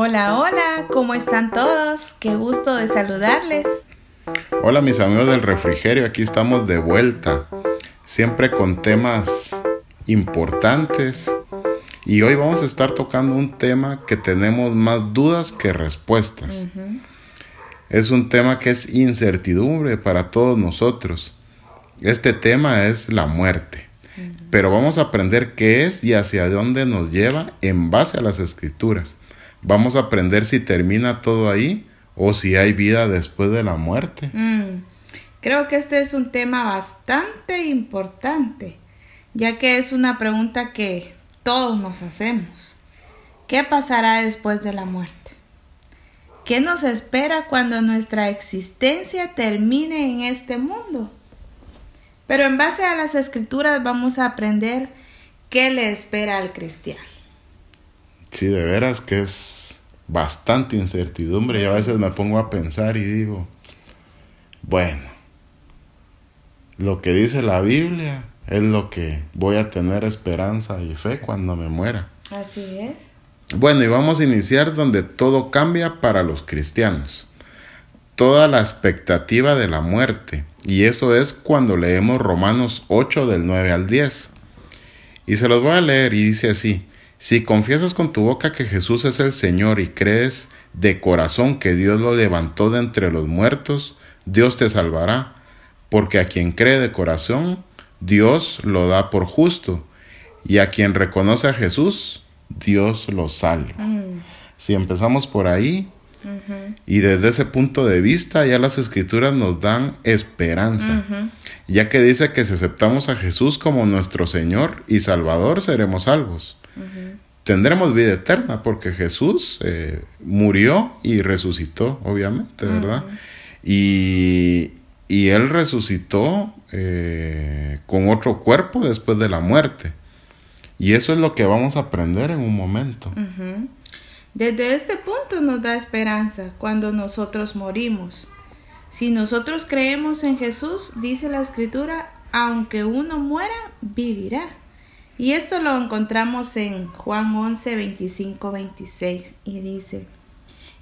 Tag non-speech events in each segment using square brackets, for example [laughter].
Hola, hola, ¿cómo están todos? Qué gusto de saludarles. Hola mis amigos del refrigerio, aquí estamos de vuelta, siempre con temas importantes y hoy vamos a estar tocando un tema que tenemos más dudas que respuestas. Es un tema que es incertidumbre para todos nosotros. Este tema es la muerte. Pero vamos a aprender qué es y hacia dónde nos lleva en base a las escrituras. Vamos a aprender si termina todo ahí o si hay vida después de la muerte. Mm, creo que este es un tema bastante importante, ya que es una pregunta que todos nos hacemos. ¿Qué pasará después de la muerte? ¿Qué nos espera cuando nuestra existencia termine en este mundo? Pero en base a las escrituras vamos a aprender qué le espera al cristiano. Sí, de veras que es bastante incertidumbre y a veces me pongo a pensar y digo, bueno, lo que dice la Biblia es lo que voy a tener esperanza y fe cuando me muera. Así es. Bueno, y vamos a iniciar donde todo cambia para los cristianos. Toda la expectativa de la muerte. Y eso es cuando leemos Romanos 8 del 9 al 10. Y se los voy a leer y dice así. Si confiesas con tu boca que Jesús es el Señor y crees de corazón que Dios lo levantó de entre los muertos, Dios te salvará, porque a quien cree de corazón, Dios lo da por justo, y a quien reconoce a Jesús, Dios lo salva. Mm. Si empezamos por ahí, y desde ese punto de vista ya las escrituras nos dan esperanza, ya que dice que si aceptamos a Jesús como nuestro Señor y Salvador, seremos salvos tendremos vida eterna porque Jesús eh, murió y resucitó, obviamente, ¿verdad? y, y, Él resucitó eh, con otro cuerpo después de la muerte. Y eso es lo que vamos a aprender en un momento. Desde este punto nos da esperanza cuando nosotros morimos. Si nosotros creemos en Jesús, dice la escritura, aunque uno muera, vivirá. Y esto lo encontramos en Juan 11, 25, 26 y dice,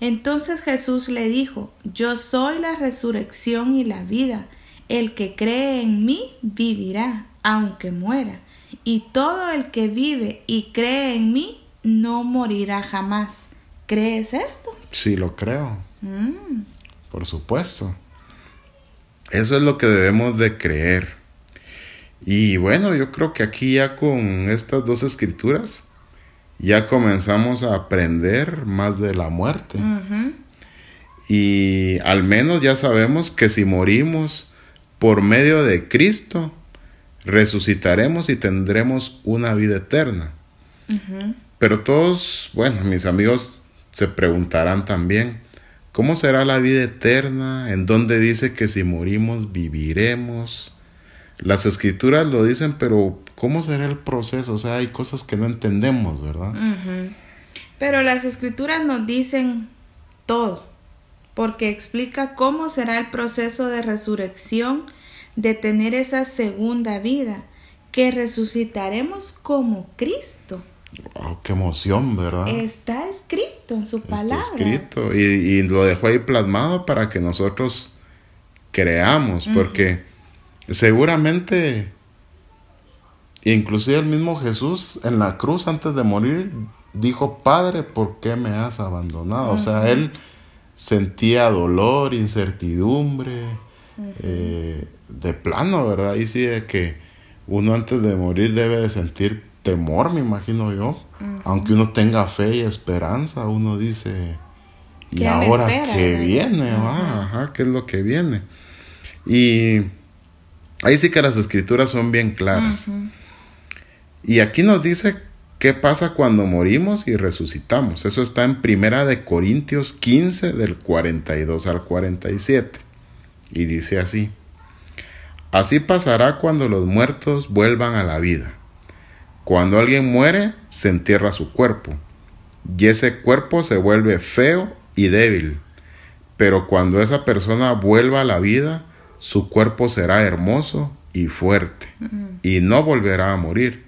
entonces Jesús le dijo, yo soy la resurrección y la vida, el que cree en mí vivirá, aunque muera, y todo el que vive y cree en mí no morirá jamás. ¿Crees esto? Sí, lo creo. Mm. Por supuesto. Eso es lo que debemos de creer. Y bueno, yo creo que aquí ya con estas dos escrituras ya comenzamos a aprender más de la muerte. Y al menos ya sabemos que si morimos por medio de Cristo, resucitaremos y tendremos una vida eterna. Pero todos, bueno, mis amigos se preguntarán también, ¿cómo será la vida eterna? ¿En dónde dice que si morimos viviremos? Las escrituras lo dicen, pero ¿cómo será el proceso? O sea, hay cosas que no entendemos, ¿verdad? Pero las escrituras nos dicen todo, porque explica cómo será el proceso de resurrección, de tener esa segunda vida, que resucitaremos como Cristo. Wow, qué emoción, ¿verdad? Está escrito en su palabra. Está escrito y, y, lo dejó ahí plasmado para que nosotros creamos, porque seguramente, inclusive el mismo Jesús en la cruz antes de morir dijo, Padre, ¿por qué me has abandonado? O sea, él sentía dolor, incertidumbre, eh, de plano, ¿verdad? Y sí, de que uno antes de morir debe de sentir temor, me imagino yo. Aunque uno tenga fe y esperanza, uno dice, ¿y ahora qué viene? Ajá, ¿qué es lo que viene? Y Ahí sí que las escrituras son bien claras. Y aquí nos dice qué pasa cuando morimos y resucitamos. Eso está en Primera de Corintios 15 del 42 al 47. Y dice así: Así pasará cuando los muertos vuelvan a la vida. Cuando alguien muere, se entierra su cuerpo, y ese cuerpo se vuelve feo y débil. Pero cuando esa persona vuelva a la vida, su cuerpo será hermoso y fuerte, y no volverá a morir.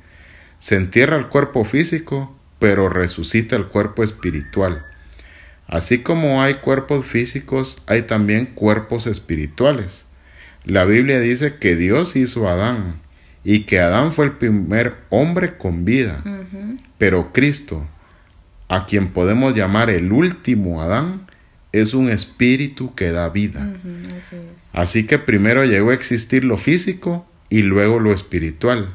Se entierra el cuerpo físico, pero resucita el cuerpo espiritual. Así como hay cuerpos físicos, hay también cuerpos espirituales. La Biblia dice que Dios hizo a Adán y que Adán fue el primer hombre con vida. Pero Cristo, a quien podemos llamar el último Adán, es un espíritu que da vida. así, que primero llegó a existir lo físico y luego lo espiritual.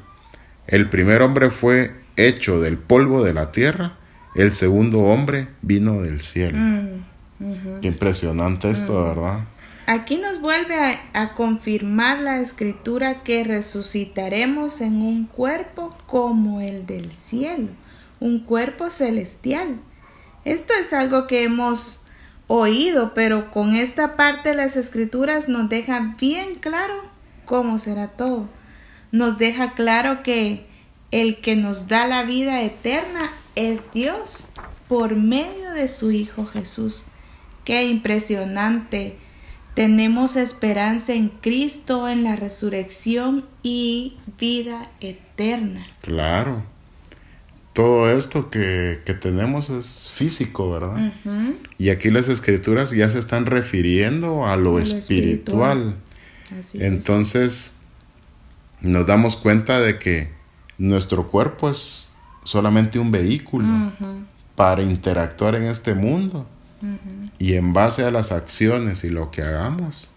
El primer hombre fue hecho del polvo de la tierra, el segundo hombre vino del cielo. Mm, Qué impresionante esto. ¿verdad? Aquí nos vuelve a, a, confirmar la escritura que resucitaremos en un cuerpo como el del cielo, un cuerpo celestial. Esto es algo que hemos oído, pero con esta parte las escrituras nos deja bien claro cómo será todo. Nos deja claro que el que nos da la vida eterna es Dios por medio de su Hijo Jesús. Qué impresionante. Tenemos esperanza en Cristo, en la resurrección y vida eterna. Claro. Todo esto que, tenemos es físico, ¿verdad? Y aquí las escrituras ya se están refiriendo a lo, espiritual. Entonces, nos damos cuenta de que nuestro cuerpo es solamente un vehículo para interactuar en este mundo. Y en base a las acciones y lo que hagamos,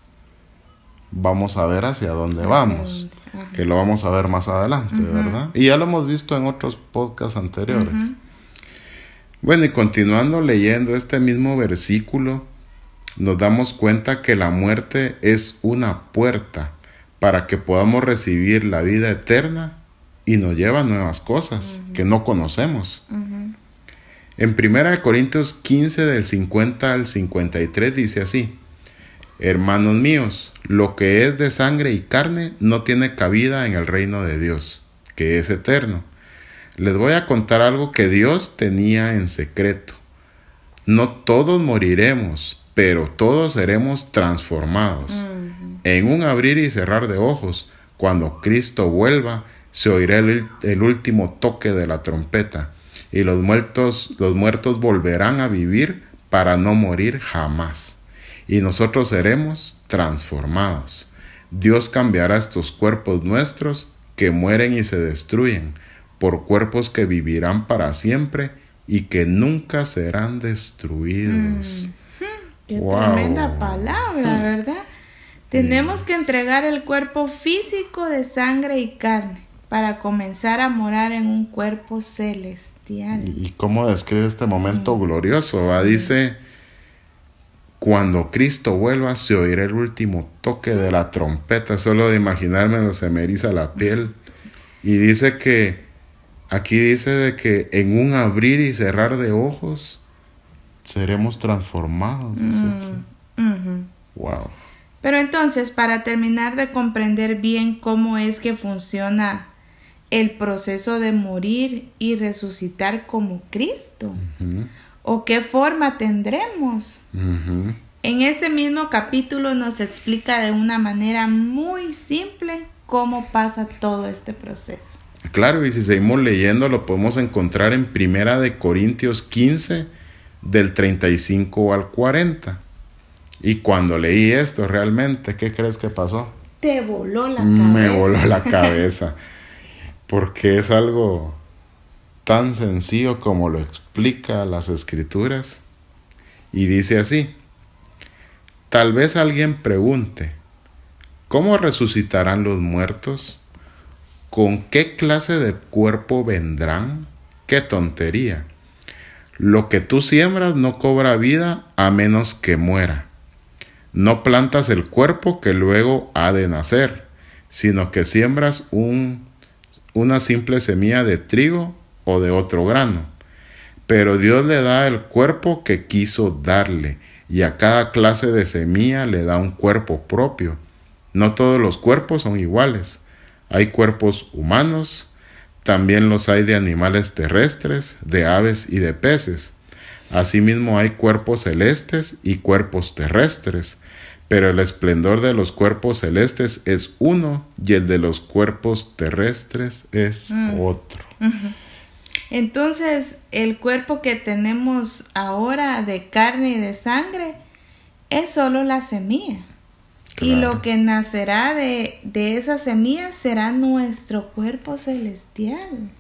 vamos a ver hacia dónde vamos. Que lo vamos a ver más adelante, ¿verdad? Y ya lo hemos visto en otros podcasts anteriores. Bueno, y continuando leyendo este mismo versículo, nos damos cuenta que la muerte es una puerta para que podamos recibir la vida eterna y nos lleva a nuevas cosas que no conocemos. En 1 Corintios 15 del 50 al 53 dice así, Hermanos míos, lo que es de sangre y carne no tiene cabida en el reino de Dios, que es eterno. Les voy a contar algo que Dios tenía en secreto. No todos moriremos, pero todos seremos transformados. En un abrir y cerrar de ojos, cuando Cristo vuelva, se oirá el, último toque de la trompeta, y los muertos, los muertos volverán a vivir para no morir jamás. Y nosotros seremos transformados. Dios cambiará estos cuerpos nuestros que mueren y se destruyen por cuerpos que vivirán para siempre y que nunca serán destruidos. Mm. Qué tremenda palabra, ¿verdad? Tenemos que entregar el cuerpo físico de sangre y carne para comenzar a morar en un cuerpo celestial. ¿Y cómo describe este momento glorioso? Dice, cuando Cristo vuelva se oirá el último toque de la trompeta, solo de imaginármelo se me eriza la piel. Y dice que, aquí dice de que en un abrir y cerrar de ojos seremos transformados. Wow. Pero entonces, para terminar de comprender bien cómo es que funciona el proceso de morir y resucitar como Cristo? ¿O qué forma tendremos? En este mismo capítulo nos explica de una manera muy simple cómo pasa todo este proceso. Claro, y si seguimos leyendo lo podemos encontrar en Primera de Corintios 15 del 35 al 40. Y cuando leí esto realmente, ¿qué crees que pasó? Te voló la cabeza. Me voló la [laughs] cabeza. porque es algo tan sencillo como lo explica las escrituras. Y dice así, tal vez alguien pregunte, ¿cómo resucitarán los muertos? ¿Con qué clase de cuerpo vendrán? ¡Qué tontería! Lo que tú siembras no cobra vida a menos que muera. No plantas el cuerpo que luego ha de nacer, sino que siembras un una simple semilla de trigo o de otro grano. Pero Dios le da el cuerpo que quiso darle, y a cada clase de semilla le da un cuerpo propio. No todos los cuerpos son iguales. Hay cuerpos humanos, también los hay de animales terrestres, de aves y de peces. Asimismo hay cuerpos celestes y cuerpos terrestres pero el esplendor de los cuerpos celestes es uno y el de los cuerpos terrestres es mm. otro. Entonces, el cuerpo que tenemos ahora de carne y de sangre es solo la semilla. Y lo que nacerá de, de esa semilla será nuestro cuerpo celestial.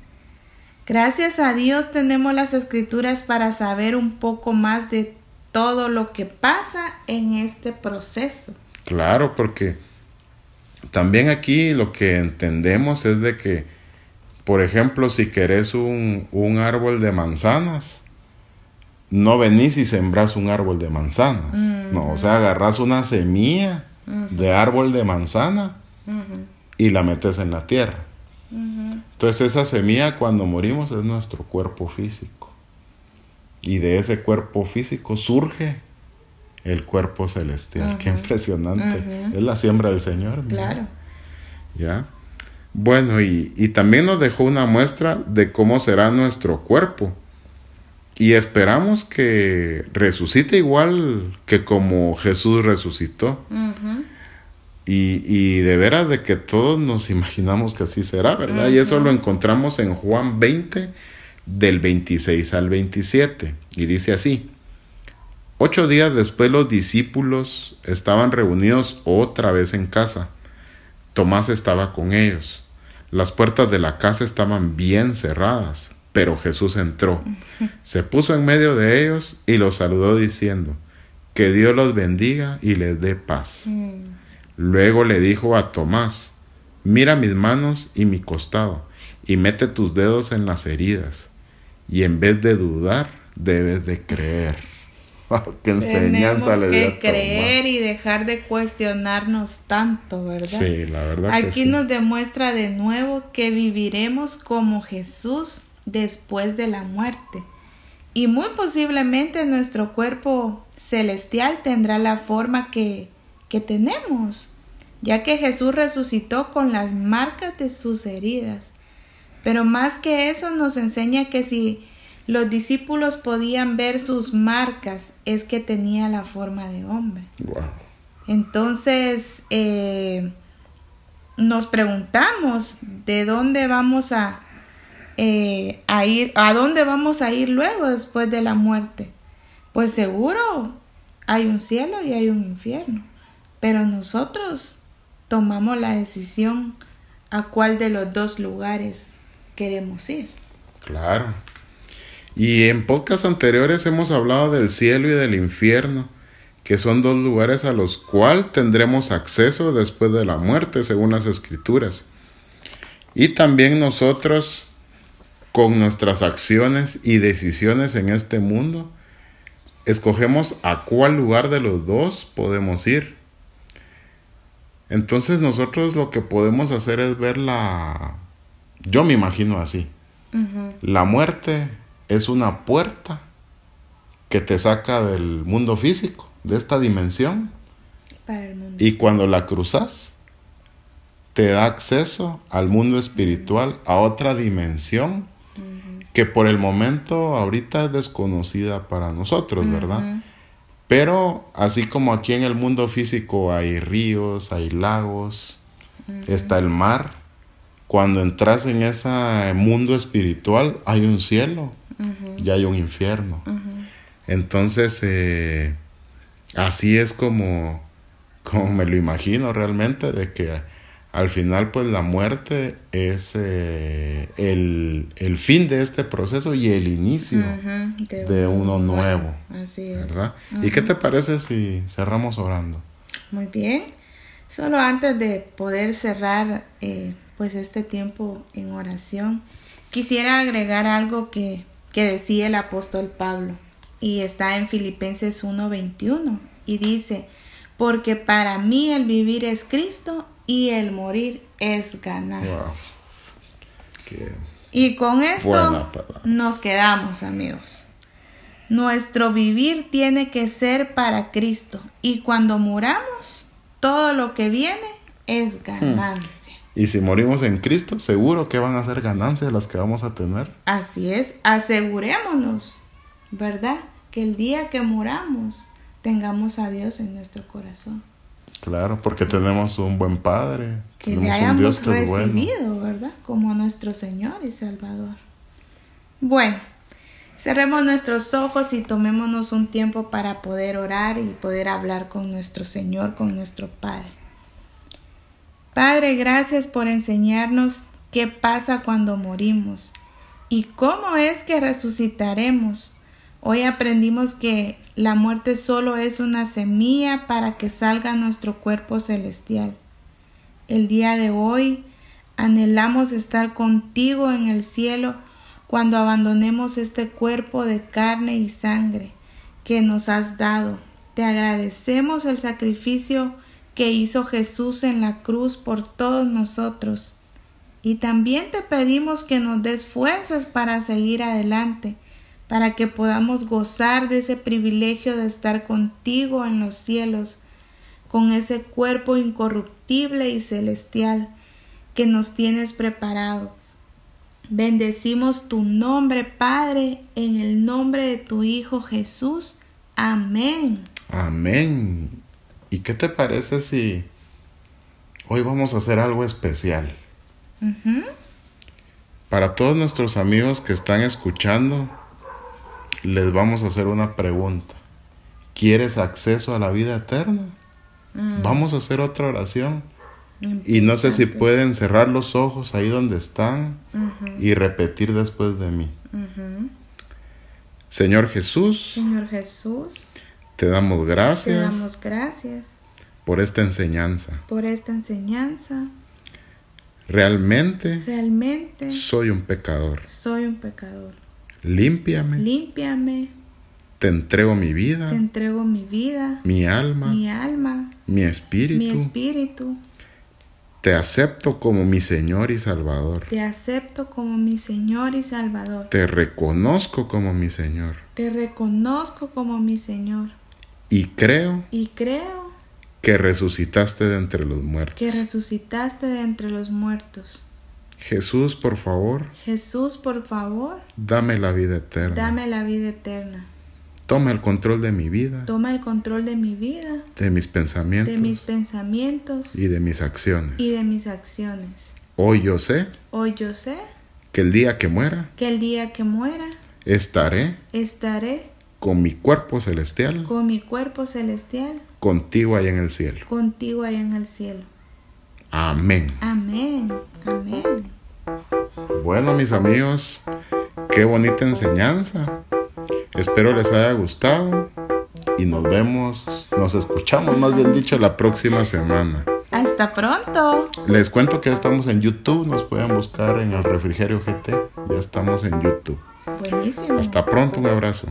Gracias a Dios tenemos las escrituras para saber un poco más de todo lo que pasa en este proceso. Claro, porque también aquí lo que entendemos es de que, por ejemplo, si querés un, un árbol de manzanas, no venís y sembrás un árbol de manzanas. No, o sea, agarrás una semilla de árbol de manzana y la metes en la tierra. Entonces esa semilla cuando morimos es nuestro cuerpo físico. Y de ese cuerpo físico surge el cuerpo celestial. Qué impresionante. Es la siembra del Señor. Claro. ¿Ya? Bueno, y, y, también nos dejó una muestra de cómo será nuestro cuerpo. Y esperamos que resucite igual que como Jesús resucitó. y, y, de veras de que todos nos imaginamos que así será, ¿verdad? Y eso lo encontramos en Juan 20, del 26 al 27. Y dice así. Ocho días después los discípulos estaban reunidos otra vez en casa. Tomás estaba con ellos. Las puertas de la casa estaban bien cerradas, pero Jesús entró, [laughs] se puso en medio de ellos y los saludó diciendo, que Dios los bendiga y les dé paz. Mm. Luego le dijo a Tomás, mira mis manos y mi costado, y mete tus dedos en las heridas, y en vez de dudar, debes de creer. [laughs] Qué enseñanza Tenemos que creer y dejar de cuestionarnos tanto, ¿verdad? Sí, la verdad. Aquí nos demuestra de nuevo que viviremos como Jesús después de la muerte. Y muy posiblemente nuestro cuerpo celestial tendrá la forma que, que tenemos, ya que Jesús resucitó con las marcas de sus heridas. Pero más que eso nos enseña que si los discípulos podían ver sus marcas, es que tenía la forma de hombre. Entonces, eh, nos preguntamos de dónde vamos a, eh, a ir, a dónde vamos a ir luego después de la muerte. Pues seguro hay un cielo y hay un infierno, pero nosotros tomamos la decisión a cuál de los dos lugares queremos ir. Claro. Y en podcasts anteriores hemos hablado del cielo y del infierno, que son dos lugares a los cuales tendremos acceso después de la muerte, según las escrituras. Y también nosotros, con nuestras acciones y decisiones en este mundo, escogemos a cuál lugar de los dos podemos ir. Entonces nosotros lo que podemos hacer es ver la... Yo me imagino así. La muerte es una puerta que te saca del mundo físico, de esta dimensión. Y cuando la cruzas, te da acceso al mundo espiritual, a otra dimensión que por el momento ahorita es desconocida para nosotros, ¿verdad? Pero así como aquí en el mundo físico hay ríos, hay lagos, está el mar, cuando entras en ese mundo espiritual hay un cielo, ya hay un infierno. Entonces, eh, así es como, como me lo imagino realmente, de que al final pues la muerte es eh, el, fin de este proceso y el inicio de, uno nuevo. Así es. ¿verdad? ¿Y qué te parece si cerramos orando? Muy bien. Solo antes de poder cerrar eh, pues este tiempo en oración, quisiera agregar algo que que decía el apóstol Pablo y está en Filipenses 1:21 y dice, porque para mí el vivir es Cristo y el morir es ganancia. Y con esto nos quedamos amigos. Nuestro vivir tiene que ser para Cristo y cuando muramos, todo lo que viene es hmm. Y si morimos en Cristo, seguro que van a ser ganancias las que vamos a tener. Así es, asegurémonos, ¿verdad? Que el día que moramos tengamos a Dios en nuestro corazón. Claro, porque tenemos un buen Padre. Que le hayamos recibido, ¿verdad? Como nuestro Señor y Salvador. Bueno, cerremos nuestros ojos y tomémonos un tiempo para poder orar y poder hablar con nuestro Señor, con nuestro Padre. Padre, gracias por enseñarnos qué pasa cuando morimos y cómo es que resucitaremos. Hoy aprendimos que la muerte solo es una semilla para que salga nuestro cuerpo celestial. El día de hoy anhelamos estar contigo en el cielo cuando abandonemos este cuerpo de carne y sangre que nos has dado. Te agradecemos el sacrificio que hizo Jesús en la cruz por todos nosotros. Y también te pedimos que nos des fuerzas para seguir adelante, para que podamos gozar de ese privilegio de estar contigo en los cielos, con ese cuerpo incorruptible y celestial que nos tienes preparado. Bendecimos tu nombre, Padre, en el nombre de tu Hijo Jesús. Amén. Amén. ¿Y qué te parece si hoy vamos a hacer algo especial? Para todos nuestros amigos que están escuchando, les vamos a hacer una pregunta. ¿Quieres acceso a la vida eterna? Mm. Vamos a hacer otra oración. Y no sé si pueden cerrar los ojos ahí donde están y repetir después de mí. Señor Jesús. Señor Jesús. Te damos gracias. Te damos gracias. Por esta enseñanza. Por esta enseñanza. Realmente. Realmente. Soy un pecador. Soy un pecador. Límpiame. Límpiame. Te entrego mi vida. Te entrego mi vida. Mi alma. Mi alma. Mi espíritu. Mi espíritu. Te acepto como mi Señor y Salvador. Te acepto como mi Señor y Salvador. Te reconozco como mi Señor. Te reconozco como mi Señor. Y creo. Y creo. Que resucitaste de entre los muertos. Que resucitaste de entre los muertos. Jesús, por favor. Jesús, por favor. Dame la vida eterna. Dame la vida eterna. Toma el control de mi vida. Toma el control de mi vida. De mis pensamientos. De mis pensamientos. Y de mis acciones. Y de mis acciones. Hoy yo sé. Hoy yo sé. Que el día que muera. Que el día que muera. Estaré. Estaré. Con mi cuerpo celestial. Con mi cuerpo celestial. Contigo allá en el cielo. Contigo allá en el cielo. Amén. Amén. Amén. Bueno, mis amigos, qué bonita enseñanza. Espero les haya gustado y nos vemos, nos escuchamos más bien dicho la próxima semana. Hasta pronto. Les cuento que ya estamos en YouTube, nos pueden buscar en el refrigerio GT, ya estamos en YouTube. Buenísimo. Hasta pronto, un abrazo.